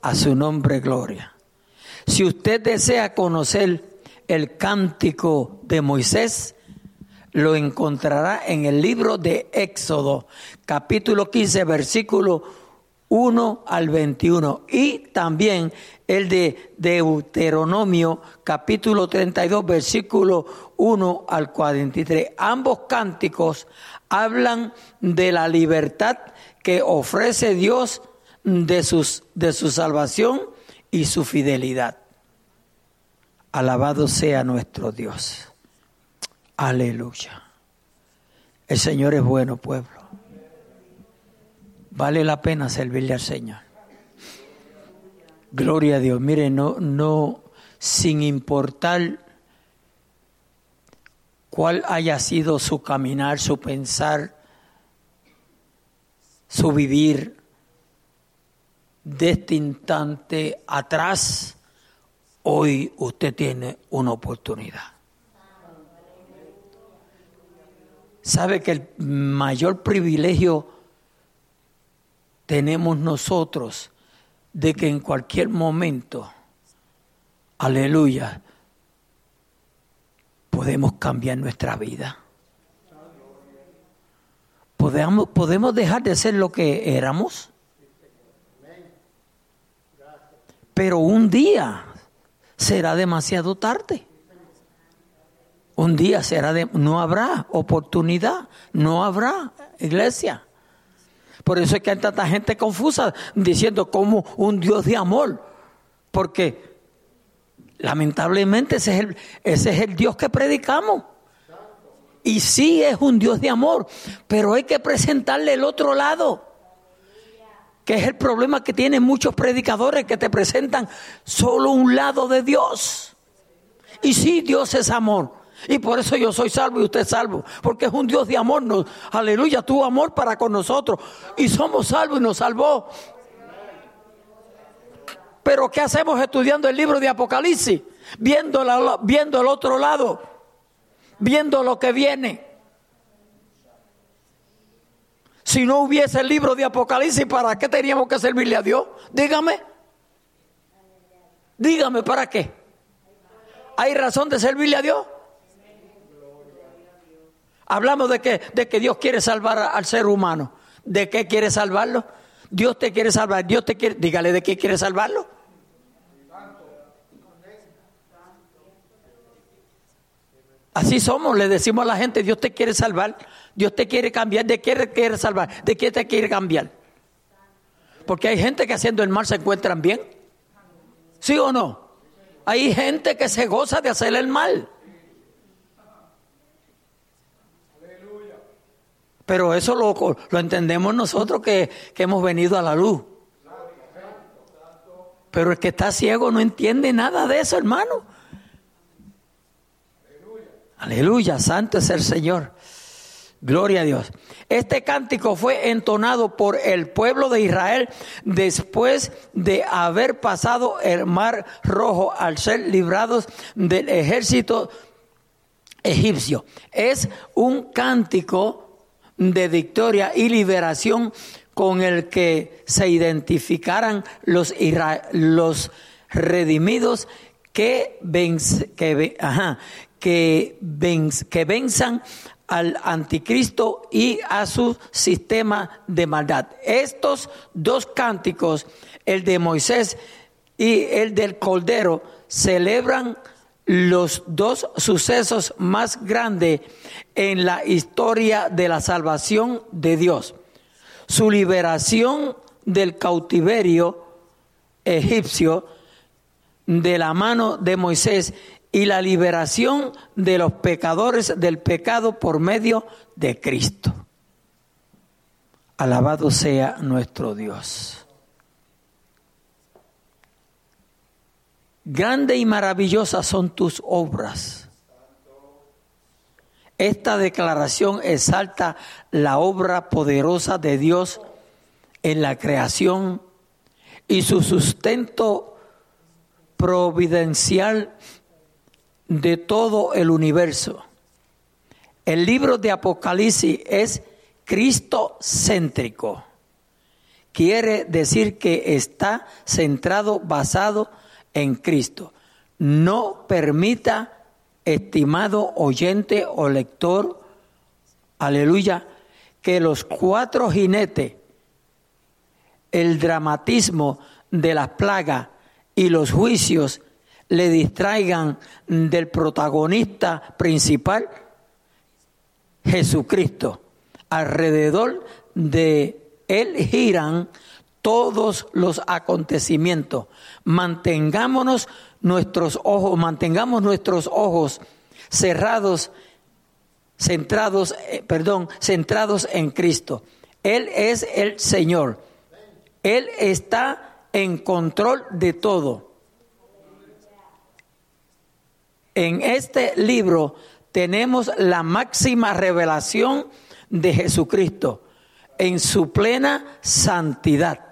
A su nombre, gloria. Si usted desea conocer el cántico de Moisés, lo encontrará en el libro de Éxodo, capítulo 15, versículo 1 al 21. Y también el de Deuteronomio, capítulo 32, versículo 1 al 43. Ambos cánticos hablan de la libertad que ofrece Dios de, sus, de su salvación y su fidelidad. Alabado sea nuestro Dios. Aleluya. El Señor es bueno, pueblo. Vale la pena servirle al Señor. Gloria a Dios. Mire, no, no, sin importar cuál haya sido su caminar, su pensar, su vivir de este instante atrás, hoy usted tiene una oportunidad. Sabe que el mayor privilegio tenemos nosotros de que en cualquier momento, aleluya, podemos cambiar nuestra vida. Podemos, podemos dejar de ser lo que éramos. Pero un día será demasiado tarde. Un día será de, no habrá oportunidad, no habrá iglesia. Por eso es que hay tanta gente confusa diciendo como un Dios de amor. Porque lamentablemente ese es el, ese es el Dios que predicamos. Y sí es un Dios de amor, pero hay que presentarle el otro lado que es el problema que tienen muchos predicadores que te presentan solo un lado de Dios. Y sí, Dios es amor. Y por eso yo soy salvo y usted es salvo. Porque es un Dios de amor. Nos, aleluya, tuvo amor para con nosotros. Y somos salvos y nos salvó. Pero ¿qué hacemos estudiando el libro de Apocalipsis? Viendo, viendo el otro lado. Viendo lo que viene. Si no hubiese el libro de Apocalipsis, ¿para qué teníamos que servirle a Dios? Dígame. Dígame, ¿para qué? ¿Hay razón de servirle a Dios? Hablamos de que, de que Dios quiere salvar al ser humano. ¿De qué quiere salvarlo? Dios te quiere salvar. Dios te quiere. Dígale de qué quiere salvarlo. Así somos, le decimos a la gente, Dios te quiere salvar, Dios te quiere cambiar, ¿de qué te quiere salvar? ¿De qué te quiere cambiar? Porque hay gente que haciendo el mal se encuentran bien. ¿Sí o no? Hay gente que se goza de hacer el mal. Pero eso lo, lo entendemos nosotros que, que hemos venido a la luz. Pero el que está ciego no entiende nada de eso, hermano. Aleluya, santo es el Señor. Gloria a Dios. Este cántico fue entonado por el pueblo de Israel después de haber pasado el mar rojo al ser librados del ejército egipcio. Es un cántico de victoria y liberación con el que se identificaran los, los redimidos que, que, ajá, que, que venzan al anticristo y a su sistema de maldad. Estos dos cánticos, el de Moisés y el del Cordero, celebran los dos sucesos más grandes en la historia de la salvación de Dios. Su liberación del cautiverio egipcio de la mano de Moisés y la liberación de los pecadores del pecado por medio de Cristo. Alabado sea nuestro Dios. Grande y maravillosa son tus obras. Esta declaración exalta la obra poderosa de Dios en la creación y su sustento providencial de todo el universo. El libro de Apocalipsis es Cristo-céntrico. Quiere decir que está centrado, basado en Cristo. No permita, estimado oyente o lector, aleluya, que los cuatro jinetes, el dramatismo de las plagas y los juicios le distraigan del protagonista principal, Jesucristo. Alrededor de él giran todos los acontecimientos. Mantengámonos nuestros ojos, mantengamos nuestros ojos cerrados, centrados, eh, perdón, centrados en Cristo. Él es el Señor. Él está en control de todo. En este libro tenemos la máxima revelación de Jesucristo en su plena santidad,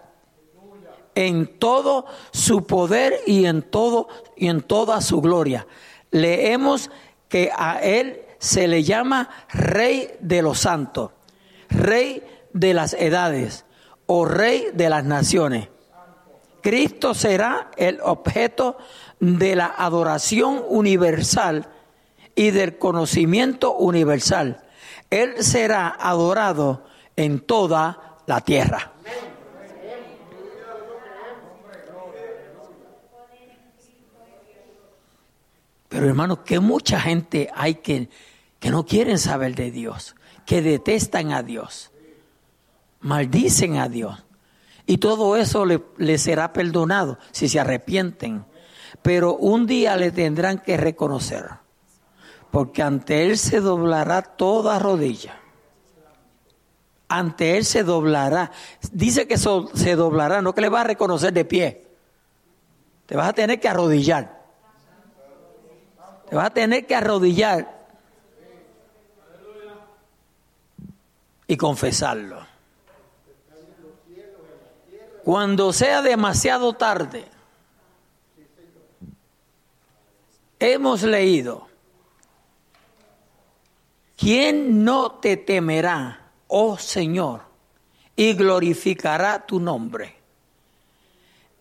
en todo su poder y en todo y en toda su gloria. Leemos que a él se le llama Rey de los santos, Rey de las edades o Rey de las naciones. Cristo será el objeto de la adoración universal y del conocimiento universal. Él será adorado en toda la tierra. Pero hermano, que mucha gente hay que, que no quieren saber de Dios, que detestan a Dios, maldicen a Dios. Y todo eso le, le será perdonado si se arrepienten. Pero un día le tendrán que reconocer, porque ante Él se doblará toda rodilla ante Él se doblará. Dice que se doblará, no que le va a reconocer de pie. Te vas a tener que arrodillar. Te vas a tener que arrodillar y confesarlo. Cuando sea demasiado tarde, hemos leído, ¿quién no te temerá? oh Señor, y glorificará tu nombre.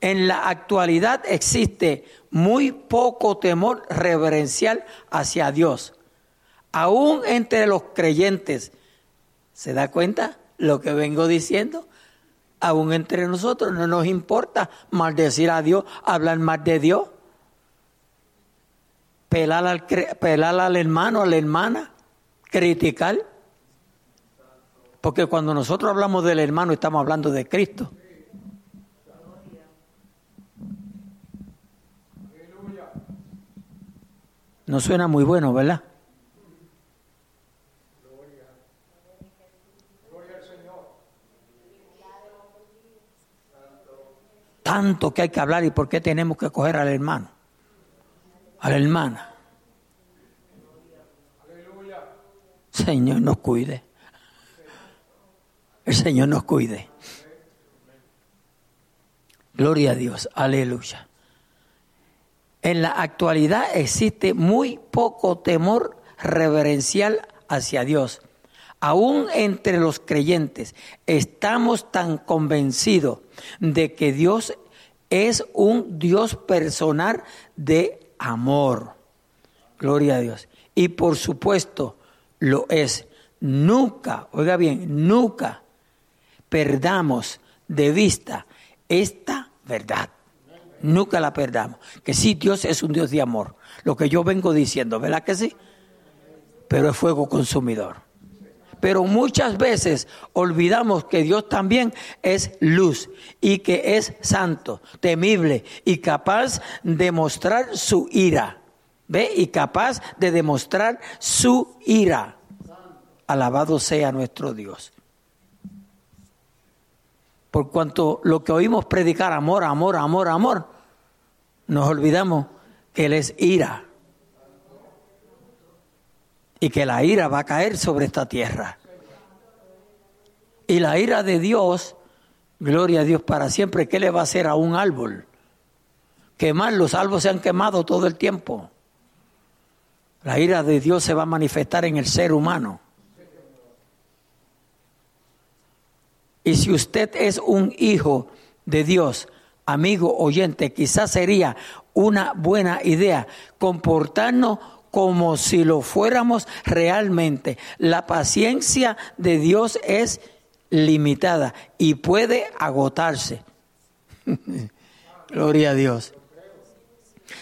En la actualidad existe muy poco temor reverencial hacia Dios, aún entre los creyentes. ¿Se da cuenta lo que vengo diciendo? Aún entre nosotros no nos importa maldecir a Dios, hablar mal de Dios, pelar al, pelar al hermano, a la hermana, criticar. Porque cuando nosotros hablamos del hermano estamos hablando de Cristo. No suena muy bueno, ¿verdad? Tanto que hay que hablar y por qué tenemos que coger al hermano, a la hermana. Señor nos cuide. El Señor nos cuide. Gloria a Dios, aleluya. En la actualidad existe muy poco temor reverencial hacia Dios. Aún entre los creyentes estamos tan convencidos de que Dios es un Dios personal de amor. Gloria a Dios. Y por supuesto lo es. Nunca, oiga bien, nunca perdamos de vista esta verdad. Nunca la perdamos. Que sí, Dios es un Dios de amor. Lo que yo vengo diciendo, ¿verdad que sí? Pero es fuego consumidor. Pero muchas veces olvidamos que Dios también es luz y que es santo, temible y capaz de mostrar su ira. ¿Ve? Y capaz de demostrar su ira. Alabado sea nuestro Dios por cuanto lo que oímos predicar, amor, amor, amor, amor, nos olvidamos que Él es ira y que la ira va a caer sobre esta tierra. Y la ira de Dios, gloria a Dios para siempre, ¿qué le va a hacer a un árbol? Quemar, los árboles se han quemado todo el tiempo. La ira de Dios se va a manifestar en el ser humano. Y si usted es un hijo de Dios, amigo oyente, quizás sería una buena idea comportarnos como si lo fuéramos realmente. La paciencia de Dios es limitada y puede agotarse. Gloria a Dios.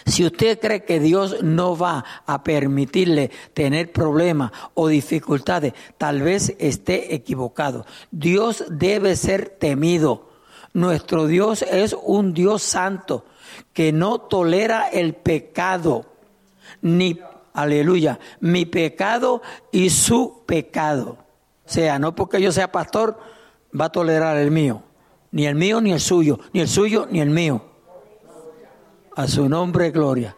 Si usted cree que Dios no va a permitirle tener problemas o dificultades, tal vez esté equivocado. Dios debe ser temido. Nuestro Dios es un Dios santo que no tolera el pecado, ni, aleluya, mi pecado y su pecado. O sea, no porque yo sea pastor va a tolerar el mío, ni el mío ni el suyo, ni el suyo ni el mío. A su nombre, gloria.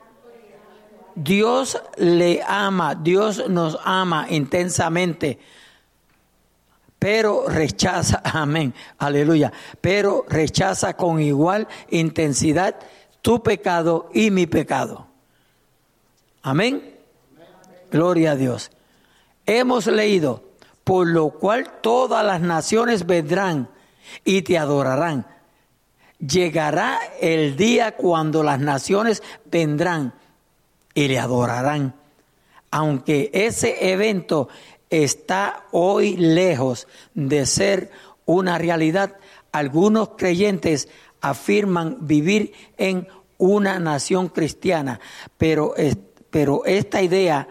Dios le ama, Dios nos ama intensamente, pero rechaza, amén, aleluya, pero rechaza con igual intensidad tu pecado y mi pecado. Amén. Gloria a Dios. Hemos leído, por lo cual todas las naciones vendrán y te adorarán Llegará el día cuando las naciones vendrán y le adorarán. Aunque ese evento está hoy lejos de ser una realidad, algunos creyentes afirman vivir en una nación cristiana, pero, pero esta idea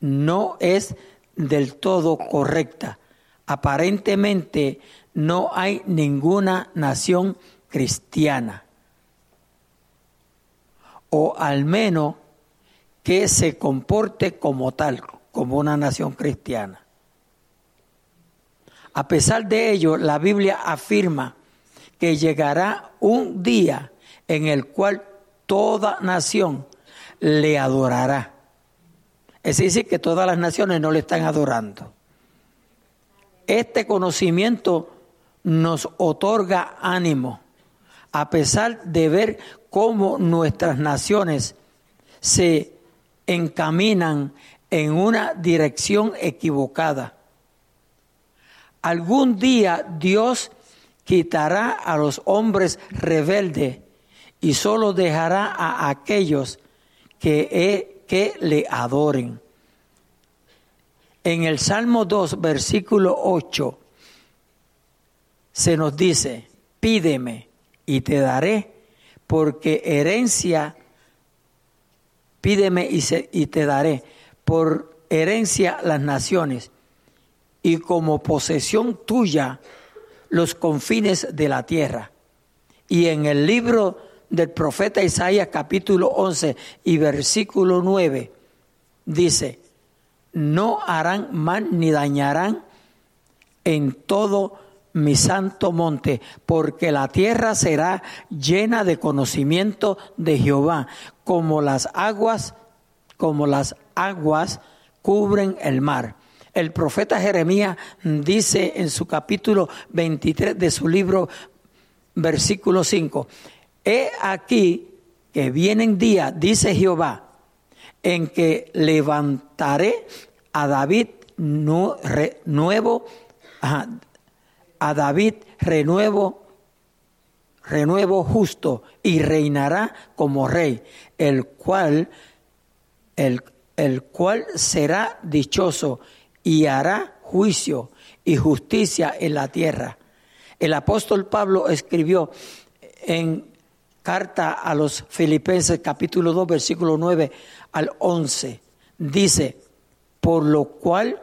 no es del todo correcta. Aparentemente no hay ninguna nación cristiana, o al menos que se comporte como tal, como una nación cristiana. A pesar de ello, la Biblia afirma que llegará un día en el cual toda nación le adorará. Es decir, que todas las naciones no le están adorando. Este conocimiento nos otorga ánimo a pesar de ver cómo nuestras naciones se encaminan en una dirección equivocada. Algún día Dios quitará a los hombres rebeldes y solo dejará a aquellos que, que le adoren. En el Salmo 2, versículo 8, se nos dice, pídeme y te daré, porque herencia, pídeme y, y te daré, por herencia las naciones, y como posesión tuya los confines de la tierra. Y en el libro del profeta Isaías capítulo 11 y versículo 9 dice, no harán mal ni dañarán en todo mi santo monte, porque la tierra será llena de conocimiento de Jehová, como las aguas, como las aguas cubren el mar. El profeta Jeremías dice en su capítulo 23 de su libro, versículo 5, He aquí que vienen días, dice Jehová, en que levantaré a David nuevo, a David renuevo, renuevo justo y reinará como rey, el cual, el, el cual será dichoso y hará juicio y justicia en la tierra. El apóstol Pablo escribió en carta a los Filipenses capítulo 2 versículo 9 al 11, dice, por lo cual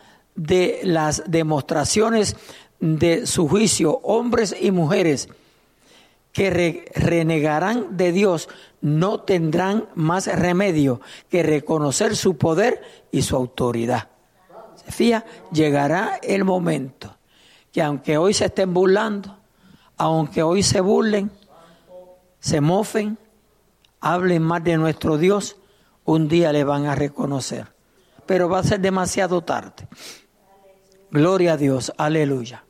de las demostraciones de su juicio, hombres y mujeres que renegarán de Dios no tendrán más remedio que reconocer su poder y su autoridad. Se fía, llegará el momento que aunque hoy se estén burlando, aunque hoy se burlen, se mofen, hablen más de nuestro Dios, un día le van a reconocer pero va a ser demasiado tarde. Gloria a Dios, aleluya.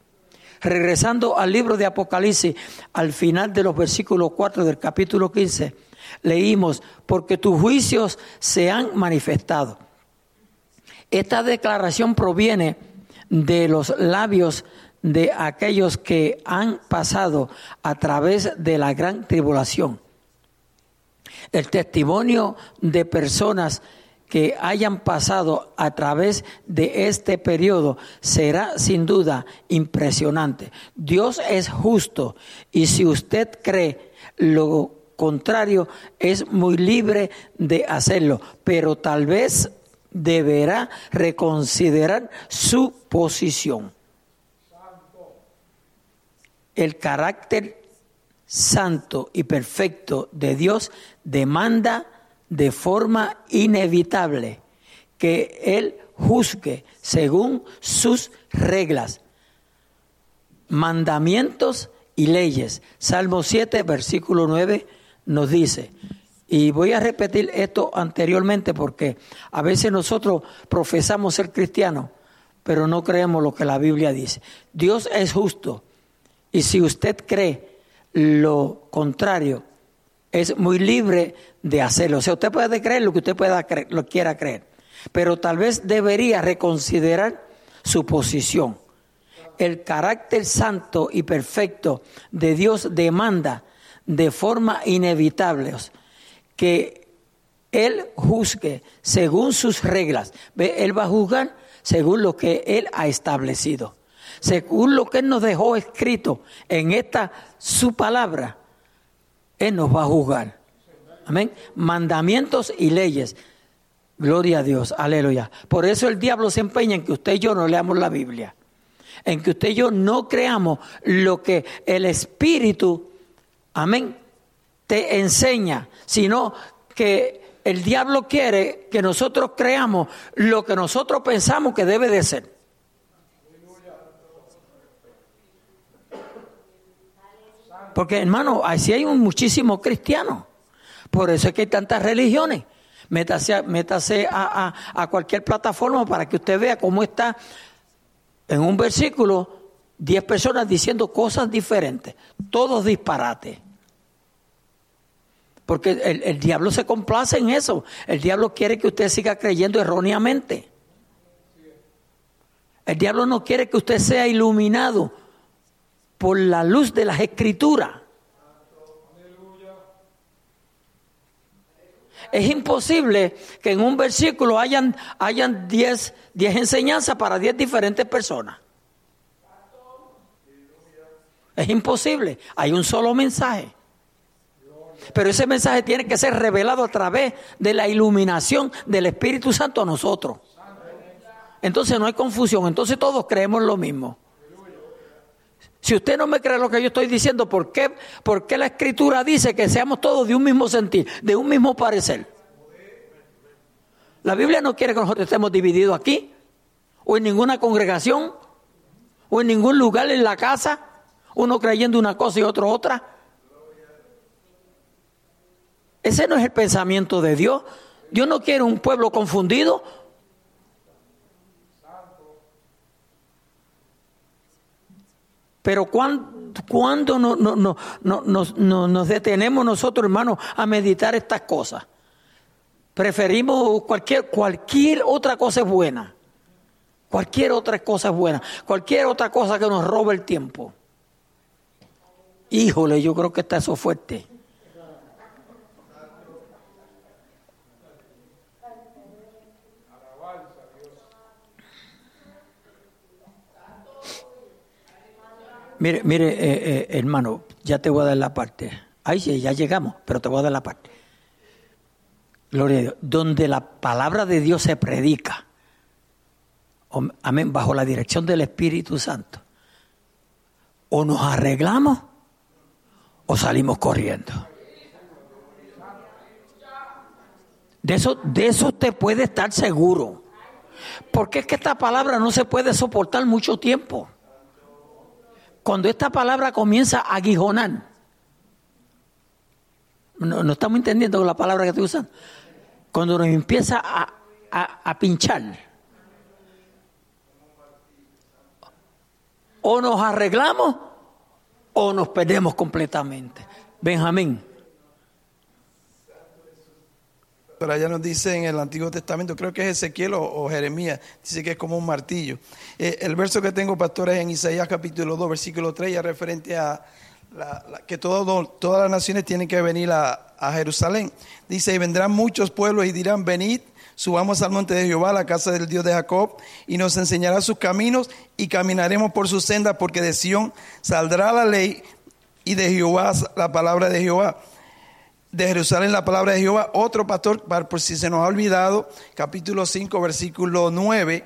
Regresando al libro de Apocalipsis, al final de los versículos 4 del capítulo 15, leímos, porque tus juicios se han manifestado. Esta declaración proviene de los labios de aquellos que han pasado a través de la gran tribulación. El testimonio de personas que hayan pasado a través de este periodo será sin duda impresionante. Dios es justo y si usted cree lo contrario, es muy libre de hacerlo, pero tal vez deberá reconsiderar su posición. El carácter santo y perfecto de Dios demanda de forma inevitable que Él juzgue según sus reglas, mandamientos y leyes. Salmo 7, versículo 9 nos dice, y voy a repetir esto anteriormente porque a veces nosotros profesamos ser cristianos, pero no creemos lo que la Biblia dice. Dios es justo y si usted cree lo contrario, es muy libre de hacerlo. O sea, usted puede creer lo que usted pueda creer, lo quiera creer, pero tal vez debería reconsiderar su posición. El carácter santo y perfecto de Dios demanda de forma inevitable que Él juzgue según sus reglas. Él va a juzgar según lo que Él ha establecido. Según lo que Él nos dejó escrito en esta su palabra, Él nos va a juzgar. Amén. Mandamientos y leyes. Gloria a Dios, aleluya. Por eso el diablo se empeña en que usted y yo no leamos la Biblia. En que usted y yo no creamos lo que el Espíritu, amén, te enseña, sino que el diablo quiere que nosotros creamos lo que nosotros pensamos que debe de ser. Porque hermano, así hay un muchísimo cristiano. Por eso es que hay tantas religiones. Métase, a, a, cualquier plataforma para que usted vea cómo está en un versículo 10 personas diciendo cosas diferentes, todos disparates. Porque el, diablo se complace en eso. El diablo quiere que usted siga creyendo erróneamente. El diablo no quiere que usted sea iluminado por la luz de las escrituras. Es imposible que en un versículo hayan, hayan diez, diez enseñanzas para diez diferentes personas. Es imposible. Hay un solo mensaje. Pero ese mensaje tiene que ser revelado a través de la iluminación del Espíritu Santo a nosotros. Entonces no hay confusión, entonces todos creemos lo mismo. Si usted no me cree lo que yo estoy diciendo, ¿por qué, ¿por qué la escritura dice que seamos todos de un mismo sentir, de un mismo parecer? La Biblia no quiere que nosotros estemos divididos aquí, o en ninguna congregación, o en ningún lugar en la casa, uno creyendo una cosa y otro otra. Ese no es el pensamiento de Dios. Dios no quiere un pueblo confundido. Pero cuando, no, no, no, nos detenemos nosotros, hermanos, a meditar estas cosas? Preferimos cualquier, cualquier otra cosa es buena. Cualquier otra cosa es buena. Cualquier otra cosa que nos robe el tiempo. Híjole, yo creo que está eso fuerte. Mire, mire, eh, eh, hermano, ya te voy a dar la parte. Ahí sí, ya llegamos, pero te voy a dar la parte. Gloria a Dios. Donde la palabra de Dios se predica, amén, bajo la dirección del Espíritu Santo, o nos arreglamos o salimos corriendo. De eso, de eso usted puede estar seguro. Porque es que esta palabra no se puede soportar mucho tiempo. Cuando esta palabra comienza a aguijonar, no, estamos entendiendo la palabra que estoy usando. Cuando nos empieza a, a, a pinchar. O nos arreglamos o nos perdemos completamente. Benjamín. Pero allá nos dice en el Antiguo Testamento, creo que es Ezequiel o, Jeremías, dice que es como un martillo. Eh, el verso que tengo, pastor, es en Isaías capítulo 2, versículo 3, ya referente a la- que todas las naciones tienen que venir a, Jerusalén. Dice, y vendrán muchos pueblos y dirán, venid, subamos al monte de Jehová, la casa del Dios de Jacob, y nos enseñará sus caminos y caminaremos por sus sendas, porque de Sión saldrá la ley y de Jehová la palabra de Jehová de Jerusalén la palabra de Jehová. Otro pastor, por si se nos ha olvidado, capítulo 5, versículo 9.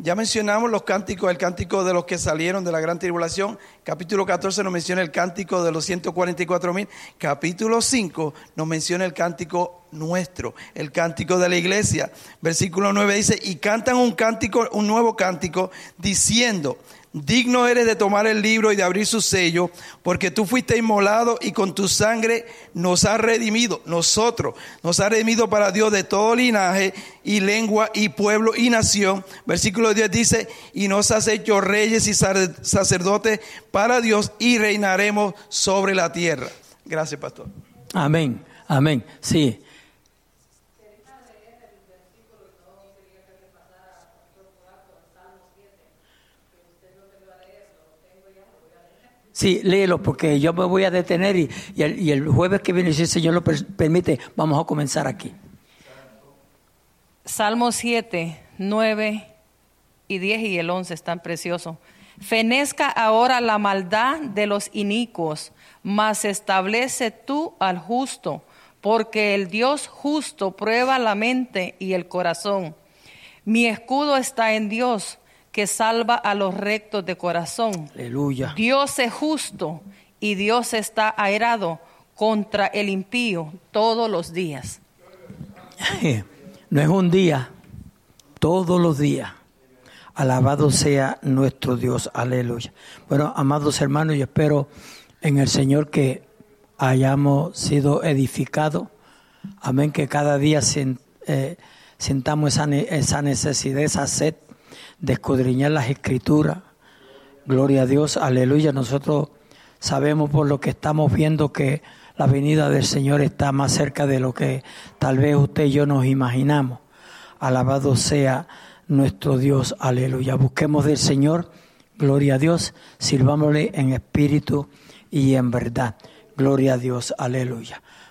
Ya mencionamos los cánticos, el cántico de los que salieron de la gran tribulación. Capítulo 14 nos menciona el cántico de los 144 mil. Capítulo 5 nos menciona el cántico nuestro, el cántico de la iglesia. Versículo 9 dice, y cantan un cántico, un nuevo cántico, diciendo, Digno eres de tomar el libro y de abrir su sello, porque tú fuiste inmolado y con tu sangre nos has redimido, nosotros, nos has redimido para Dios de todo linaje y lengua y pueblo y nación. Versículo 10 dice, y nos has hecho reyes y sacerdotes para Dios y reinaremos sobre la tierra. Gracias, pastor. Amén, amén. Sí. Sí, léelo porque yo me voy a detener y, el, y el jueves que viene, si el Señor lo per- permite, vamos a comenzar aquí. Salmo 7, 9 y 10 y el 11 están preciosos. Fenezca ahora la maldad de los inicuos, mas establece tú al justo, porque el Dios justo prueba la mente y el corazón. Mi escudo está en Dios, que salva a los rectos de corazón. Aleluya. Dios es justo y Dios está airado contra el impío todos los días. No es un día, todos los días. Alabado sea nuestro Dios. Aleluya. Bueno, amados hermanos, yo espero en el Señor que hayamos sido edificados. Amén, que cada día sin- eh, sintamos esa, ne- esa necesidad, esa sed de escudriñar las escrituras. Gloria a Dios, aleluya. Nosotros sabemos por lo que estamos viendo que la venida del Señor está más cerca de lo que tal vez usted y yo nos imaginamos. Alabado sea nuestro Dios, aleluya. Busquemos del Señor, gloria a Dios, sirvámosle en espíritu y en verdad. Gloria a Dios, aleluya.